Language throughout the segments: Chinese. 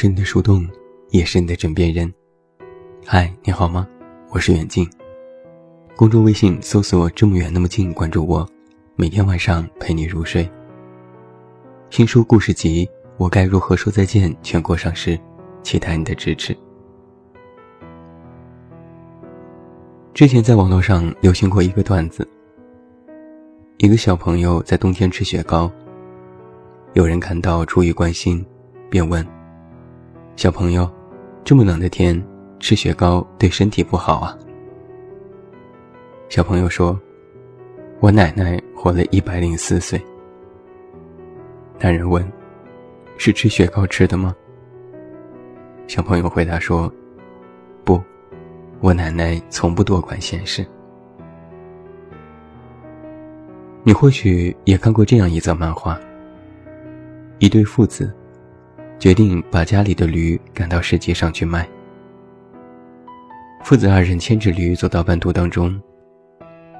是你的树洞，也是你的枕边人。嗨，你好吗？我是远近。公众微信搜索“这么远那么近”，关注我，每天晚上陪你入睡。新书故事集《我该如何说再见》全国上市，期待你的支持。之前在网络上流行过一个段子：一个小朋友在冬天吃雪糕，有人看到出于关心，便问。小朋友，这么冷的天吃雪糕对身体不好啊。小朋友说：“我奶奶活了一百零四岁。”男人问：“是吃雪糕吃的吗？”小朋友回答说：“不，我奶奶从不多管闲事。”你或许也看过这样一则漫画：一对父子。决定把家里的驴赶到市集上去卖。父子二人牵着驴走到半途当中，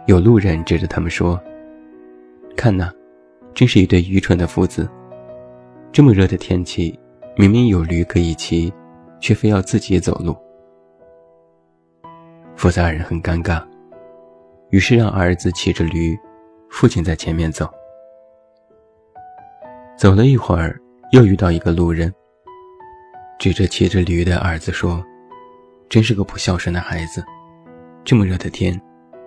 有路人指着他们说：“看呐，真是一对愚蠢的父子！这么热的天气，明明有驴可以骑，却非要自己走路。”父子二人很尴尬，于是让儿子骑着驴，父亲在前面走。走了一会儿。又遇到一个路人，指着骑着驴的儿子说：“真是个不孝顺的孩子，这么热的天，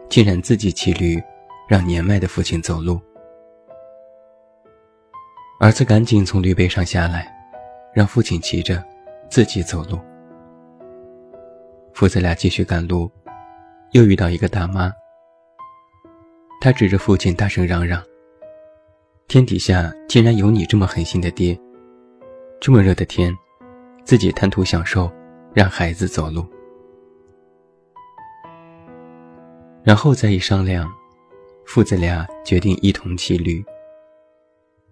竟然自己骑驴，让年迈的父亲走路。”儿子赶紧从驴背上下来，让父亲骑着，自己走路。父子俩继续赶路，又遇到一个大妈，她指着父亲大声嚷嚷：“天底下竟然有你这么狠心的爹！”这么热的天，自己贪图享受，让孩子走路，然后再一商量，父子俩决定一同骑驴。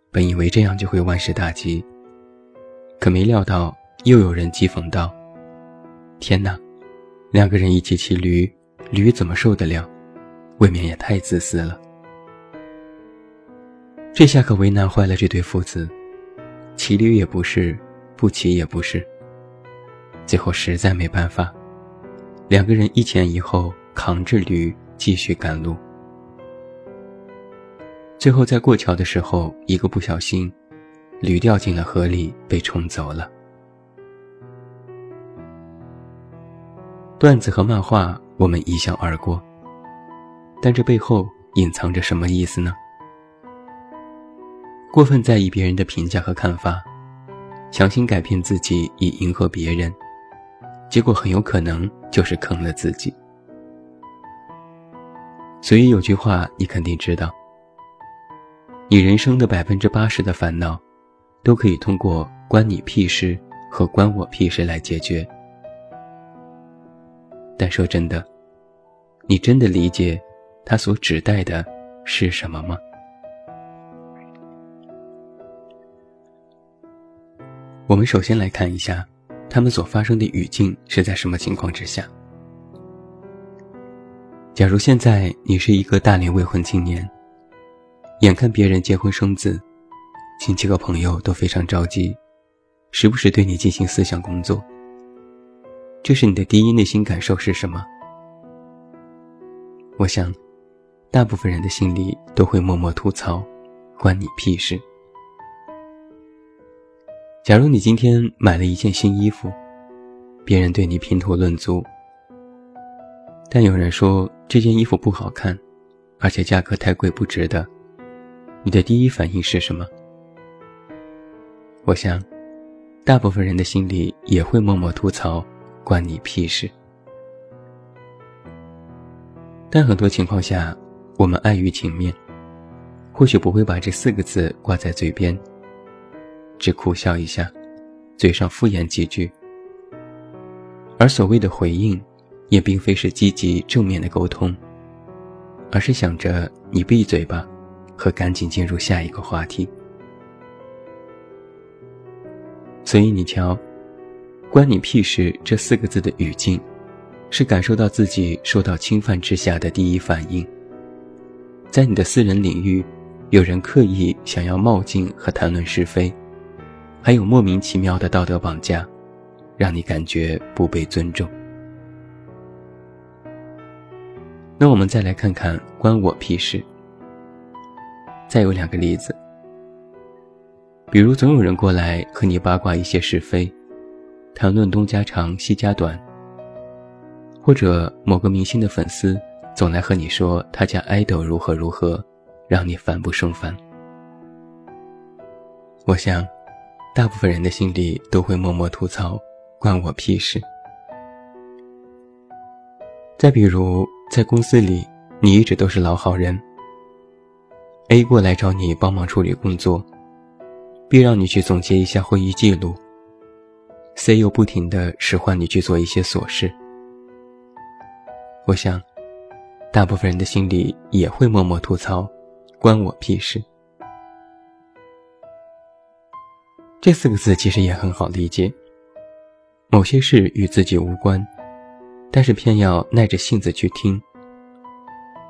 本以为这样就会万事大吉，可没料到又有人讥讽道：“天哪，两个人一起骑驴，驴怎么受得了？未免也太自私了。”这下可为难坏了这对父子。骑驴也不是，不骑也不是。最后实在没办法，两个人一前一后扛着驴继续赶路。最后在过桥的时候，一个不小心，驴掉进了河里，被冲走了。段子和漫画我们一笑而过，但这背后隐藏着什么意思呢？过分在意别人的评价和看法，强行改变自己以迎合别人，结果很有可能就是坑了自己。所以有句话你肯定知道：你人生的百分之八十的烦恼，都可以通过“关你屁事”和“关我屁事”来解决。但说真的，你真的理解他所指代的是什么吗？我们首先来看一下，他们所发生的语境是在什么情况之下。假如现在你是一个大龄未婚青年，眼看别人结婚生子，亲戚和朋友都非常着急，时不时对你进行思想工作。这是你的第一内心感受是什么？我想，大部分人的心里都会默默吐槽：“关你屁事。”假如你今天买了一件新衣服，别人对你评头论足，但有人说这件衣服不好看，而且价格太贵不值得，你的第一反应是什么？我想，大部分人的心里也会默默吐槽：“关你屁事。”但很多情况下，我们碍于情面，或许不会把这四个字挂在嘴边。只苦笑一下，嘴上敷衍几句，而所谓的回应，也并非是积极正面的沟通，而是想着你闭嘴吧，和赶紧进入下一个话题。所以你瞧，“关你屁事”这四个字的语境，是感受到自己受到侵犯之下的第一反应。在你的私人领域，有人刻意想要冒进和谈论是非。还有莫名其妙的道德绑架，让你感觉不被尊重。那我们再来看看“关我屁事”。再有两个例子，比如总有人过来和你八卦一些是非，谈论东家长西家短，或者某个明星的粉丝总来和你说他家爱豆如何如何，让你烦不胜烦。我想，大部分人的心里都会默默吐槽：“关我屁事。”再比如，在公司里，你一直都是老好人。A 过来找你帮忙处理工作，B 让你去总结一下会议记录，C 又不停的使唤你去做一些琐事。我想，大部分人的心里也会默默吐槽：“关我屁事。”这四个字其实也很好理解。某些事与自己无关，但是偏要耐着性子去听；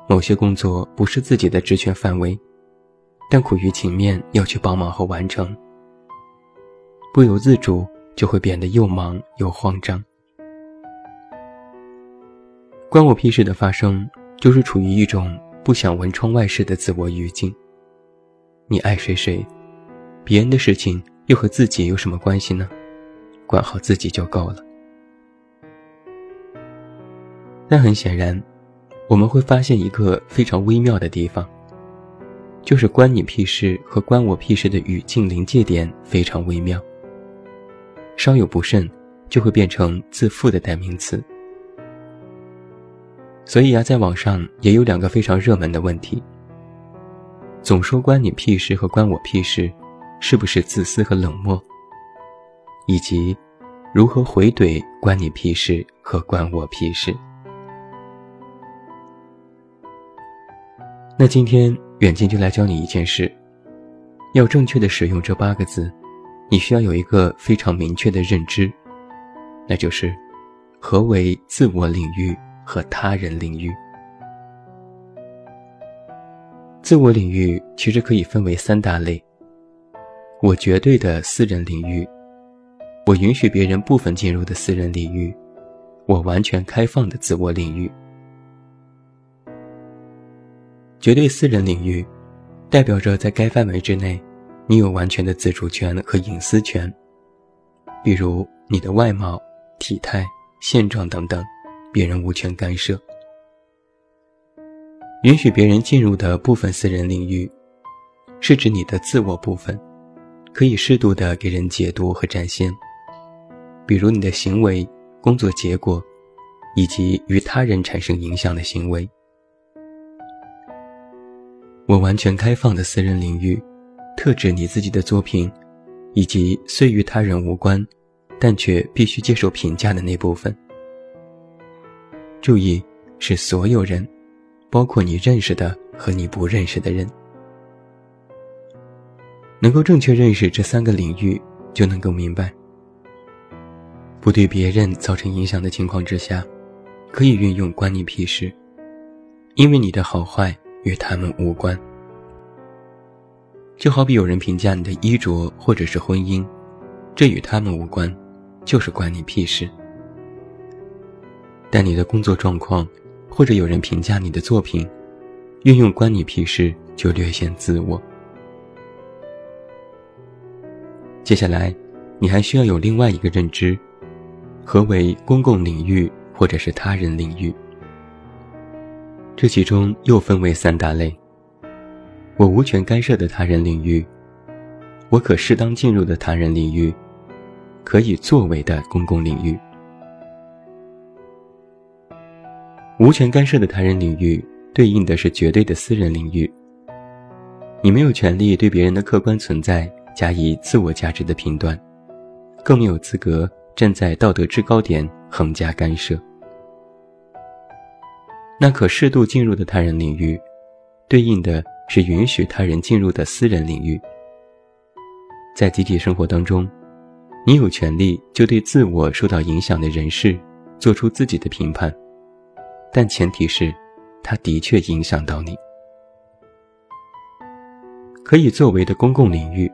某些工作不是自己的职权范围。但苦于情面要去帮忙和完成，不由自主就会变得又忙又慌张。关我屁事的发生，就是处于一种不想闻窗外事的自我语境。你爱谁谁，别人的事情又和自己有什么关系呢？管好自己就够了。但很显然，我们会发现一个非常微妙的地方。就是关你屁事和关我屁事的语境临界点非常微妙，稍有不慎，就会变成自负的代名词。所以啊，在网上也有两个非常热门的问题：总说关你屁事和关我屁事，是不是自私和冷漠？以及如何回怼关你屁事和关我屁事？那今天。远近就来教你一件事：要正确的使用这八个字，你需要有一个非常明确的认知，那就是何为自我领域和他人领域。自我领域其实可以分为三大类：我绝对的私人领域，我允许别人部分进入的私人领域，我完全开放的自我领域。绝对私人领域，代表着在该范围之内，你有完全的自主权和隐私权。比如你的外貌、体态、现状等等，别人无权干涉。允许别人进入的部分私人领域，是指你的自我部分，可以适度的给人解读和展现。比如你的行为、工作结果，以及与他人产生影响的行为。我完全开放的私人领域，特指你自己的作品，以及虽与他人无关，但却必须接受评价的那部分。注意，是所有人，包括你认识的和你不认识的人。能够正确认识这三个领域，就能够明白，不对别人造成影响的情况之下，可以运用“关你屁事”，因为你的好坏。与他们无关，就好比有人评价你的衣着或者是婚姻，这与他们无关，就是关你屁事。但你的工作状况，或者有人评价你的作品，运用关你屁事就略显自我。接下来，你还需要有另外一个认知，何为公共领域或者是他人领域？这其中又分为三大类：我无权干涉的他人领域，我可适当进入的他人领域，可以作为的公共领域。无权干涉的他人领域对应的是绝对的私人领域，你没有权利对别人的客观存在加以自我价值的评断，更没有资格站在道德制高点横加干涉。那可适度进入的他人领域，对应的是允许他人进入的私人领域。在集体生活当中，你有权利就对自我受到影响的人事做出自己的评判，但前提是，他的确影响到你。可以作为的公共领域，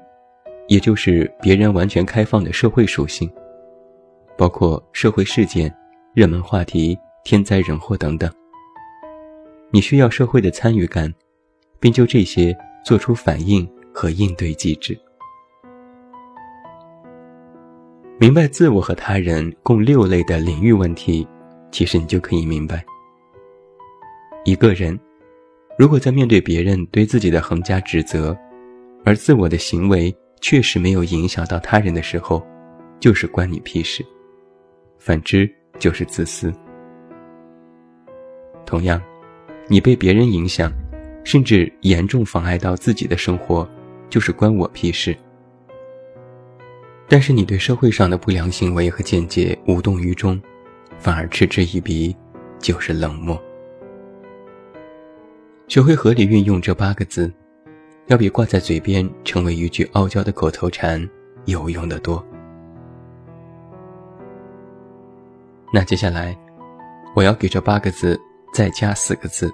也就是别人完全开放的社会属性，包括社会事件、热门话题、天灾人祸等等。你需要社会的参与感，并就这些做出反应和应对机制。明白自我和他人共六类的领域问题，其实你就可以明白：一个人如果在面对别人对自己的横加指责，而自我的行为确实没有影响到他人的时候，就是关你屁事；反之就是自私。同样。你被别人影响，甚至严重妨碍到自己的生活，就是关我屁事。但是你对社会上的不良行为和见解无动于衷，反而嗤之以鼻，就是冷漠。学会合理运用这八个字，要比挂在嘴边成为一句傲娇的口头禅有用的多。那接下来，我要给这八个字。再加四个字，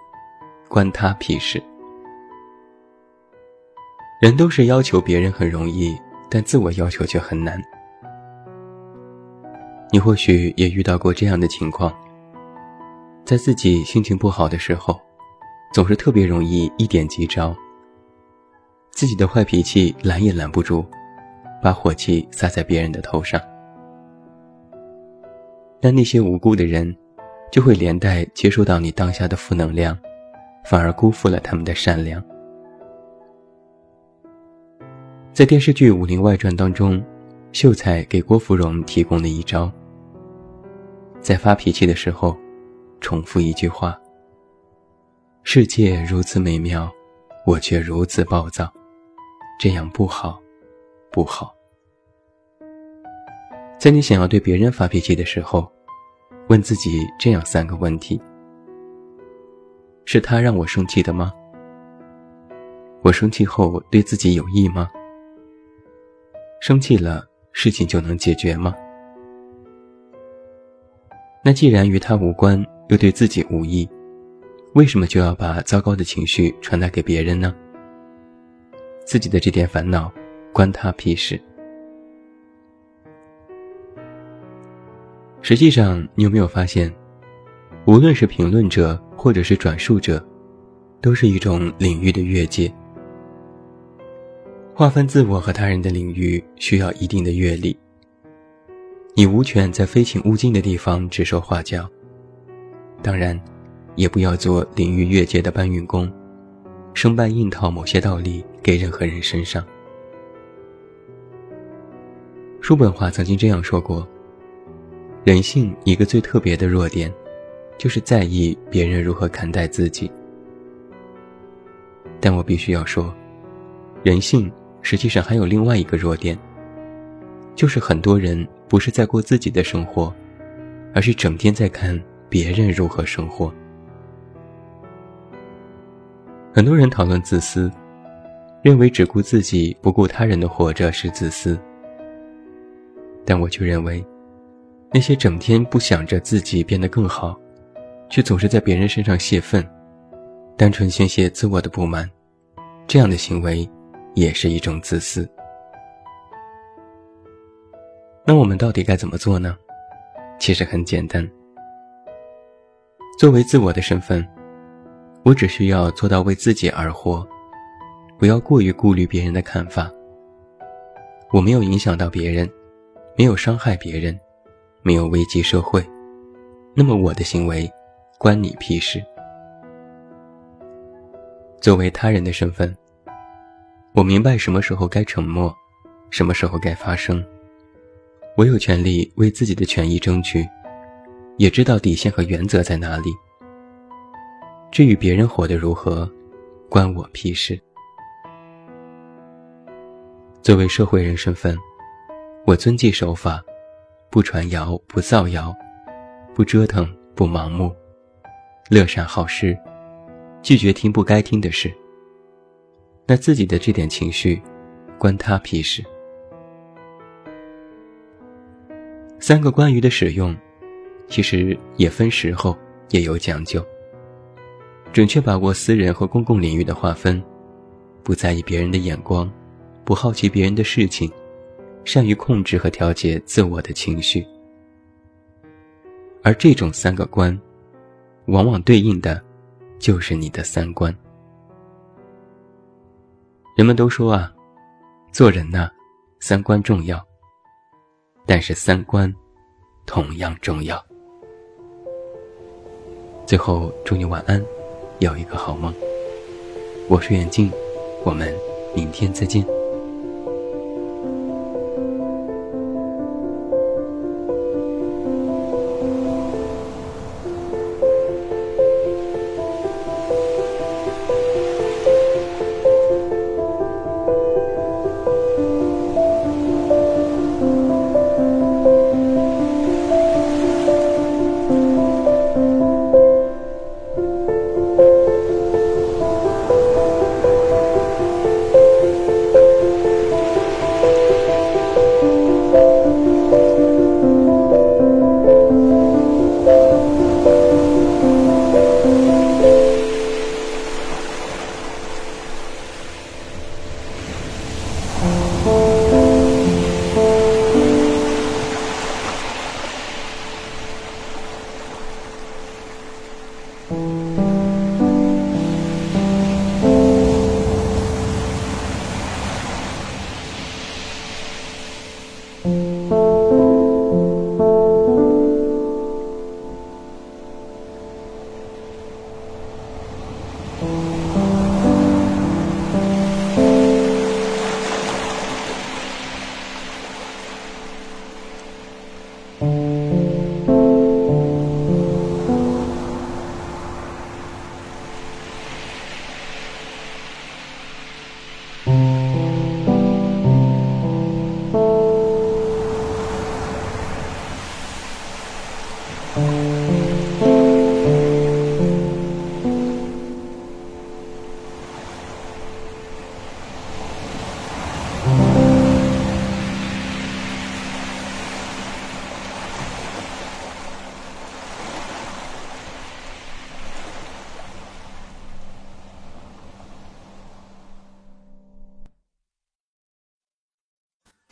关他屁事。人都是要求别人很容易，但自我要求却很难。你或许也遇到过这样的情况：在自己心情不好的时候，总是特别容易一点即着，自己的坏脾气拦也拦不住，把火气撒在别人的头上。但那些无辜的人。就会连带接受到你当下的负能量，反而辜负了他们的善良。在电视剧《武林外传》当中，秀才给郭芙蓉提供了一招：在发脾气的时候，重复一句话：“世界如此美妙，我却如此暴躁，这样不好，不好。”在你想要对别人发脾气的时候。问自己这样三个问题：是他让我生气的吗？我生气后对自己有益吗？生气了，事情就能解决吗？那既然与他无关，又对自己无益，为什么就要把糟糕的情绪传达给别人呢？自己的这点烦恼，关他屁事。实际上，你有没有发现，无论是评论者或者是转述者，都是一种领域的越界。划分自我和他人的领域需要一定的阅历。你无权在非请勿进的地方指手画脚，当然，也不要做领域越界的搬运工，生搬硬套某些道理给任何人身上。叔本华曾经这样说过。人性一个最特别的弱点，就是在意别人如何看待自己。但我必须要说，人性实际上还有另外一个弱点，就是很多人不是在过自己的生活，而是整天在看别人如何生活。很多人讨论自私，认为只顾自己不顾他人的活着是自私，但我却认为。那些整天不想着自己变得更好，却总是在别人身上泄愤，单纯宣泄自我的不满，这样的行为也是一种自私。那我们到底该怎么做呢？其实很简单。作为自我的身份，我只需要做到为自己而活，不要过于顾虑别人的看法。我没有影响到别人，没有伤害别人。没有危及社会，那么我的行为关你屁事。作为他人的身份，我明白什么时候该沉默，什么时候该发声。我有权利为自己的权益争取，也知道底线和原则在哪里。至于别人活得如何，关我屁事。作为社会人身份，我遵纪守法。不传谣，不造谣，不折腾，不盲目，乐善好施，拒绝听不该听的事。那自己的这点情绪，关他屁事。三个关于的使用，其实也分时候，也有讲究。准确把握私人和公共领域的划分，不在意别人的眼光，不好奇别人的事情，善于控制和调节自我的情绪。而这种三个观，往往对应的，就是你的三观。人们都说啊，做人呢，三观重要。但是三观，同样重要。最后，祝你晚安，有一个好梦。我是远近，我们明天再见。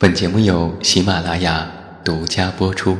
本节目由喜马拉雅独家播出。